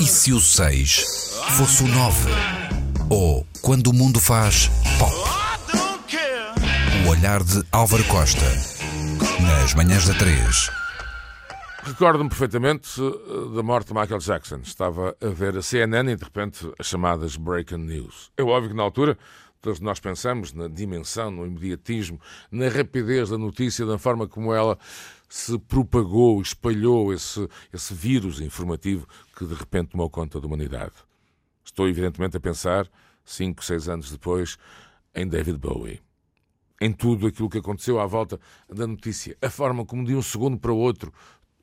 E se o 6 fosse o 9? Ou quando o mundo faz pop? O olhar de Álvaro Costa. Nas manhãs da 3. Recordo-me perfeitamente eh, da morte de Michael Jackson. Estava a ver a CNN e de repente as chamadas breaking news. É óbvio que na altura todos nós pensamos na dimensão, no imediatismo, na rapidez da notícia, da forma como ela se propagou, espalhou esse, esse vírus informativo que de repente tomou conta da humanidade. Estou evidentemente a pensar, cinco, seis anos depois, em David Bowie. Em tudo aquilo que aconteceu à volta da notícia. A forma como de um segundo para o outro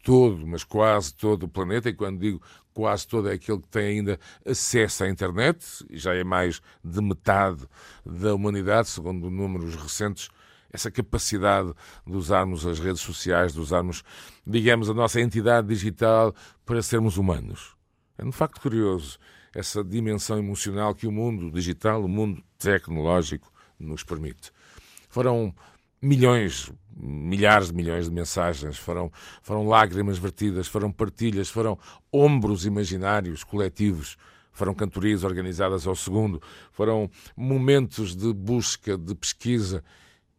todo, mas quase todo o planeta, e quando digo quase todo é aquele que tem ainda acesso à internet, já é mais de metade da humanidade, segundo números recentes, essa capacidade de usarmos as redes sociais, de usarmos, digamos, a nossa entidade digital para sermos humanos. É um facto curioso essa dimensão emocional que o mundo digital, o mundo tecnológico, nos permite. Foram milhões, milhares de milhões de mensagens, foram, foram lágrimas vertidas, foram partilhas, foram ombros imaginários, coletivos, foram cantorias organizadas ao segundo, foram momentos de busca, de pesquisa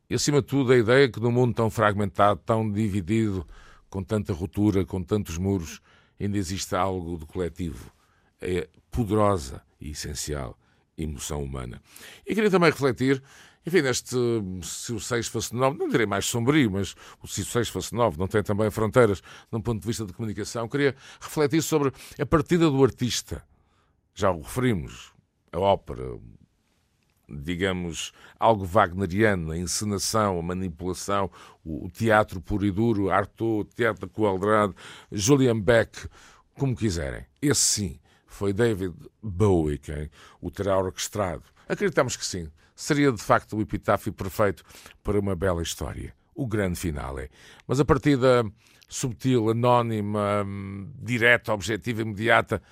e, acima de tudo, a ideia que num mundo tão fragmentado, tão dividido, com tanta ruptura, com tantos muros, ainda existe algo de coletivo. É poderosa e essencial emoção humana. E queria também refletir enfim, neste se o 6 fosse 9, não direi mais sombrio, mas se o 6 fosse 9, não tem também fronteiras num ponto de vista de comunicação. Queria refletir sobre a partida do artista. Já o referimos, a ópera, digamos, algo wagneriano, a encenação, a manipulação, o, teatro puro e duro, Artaud, teatro Coaldrade, Julian Beck, como quiserem. Esse sim foi David Bowie quem o terá orquestrado. Acreditamos que sim seria de facto o epitáfio perfeito para uma bela história. O grande finale. Mas a partida subtil, anónima, direta, objetiva, imediata,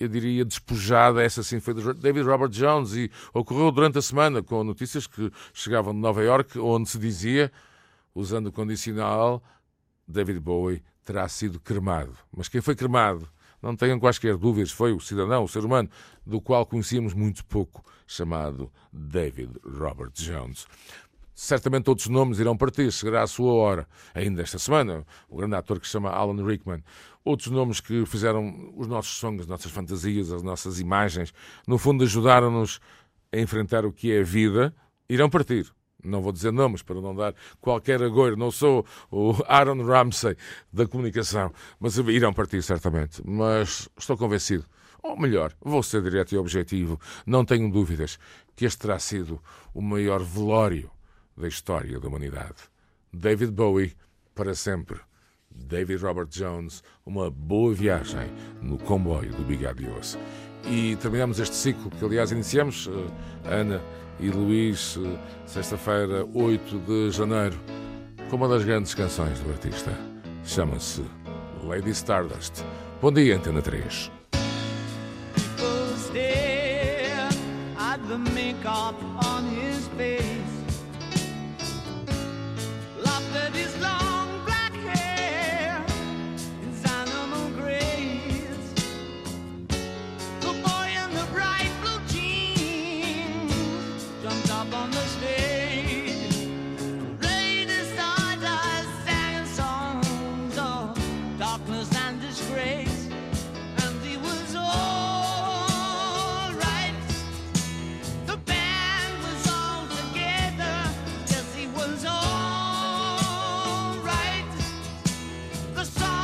eu diria despojada, essa sim foi de David Robert Jones e ocorreu durante a semana com notícias que chegavam de Nova York, onde se dizia, usando o condicional, David Bowie terá sido cremado. Mas quem foi cremado? Não tenham quaisquer dúvidas, foi o cidadão, o ser humano, do qual conhecíamos muito pouco, chamado David Robert Jones. Certamente outros nomes irão partir, chegará a sua hora, ainda esta semana, o grande ator que se chama Alan Rickman. Outros nomes que fizeram os nossos sonhos, as nossas fantasias, as nossas imagens, no fundo ajudaram-nos a enfrentar o que é a vida, irão partir. Não vou dizer nomes para não dar qualquer agouro. Não sou o Aaron Ramsey da comunicação, mas irão partir certamente. Mas estou convencido, ou melhor, vou ser direto e objetivo. Não tenho dúvidas que este terá sido o maior velório da história da humanidade. David Bowie, para sempre. David Robert Jones, uma boa viagem no comboio do Big Adios. E terminamos este ciclo que, aliás, iniciamos, uh, Ana e Luís, eh, sexta-feira, 8 de janeiro, com uma das grandes canções do artista. Chama-se Lady Stardust. Bom dia, Antena 3. the makeup on his face. the sun.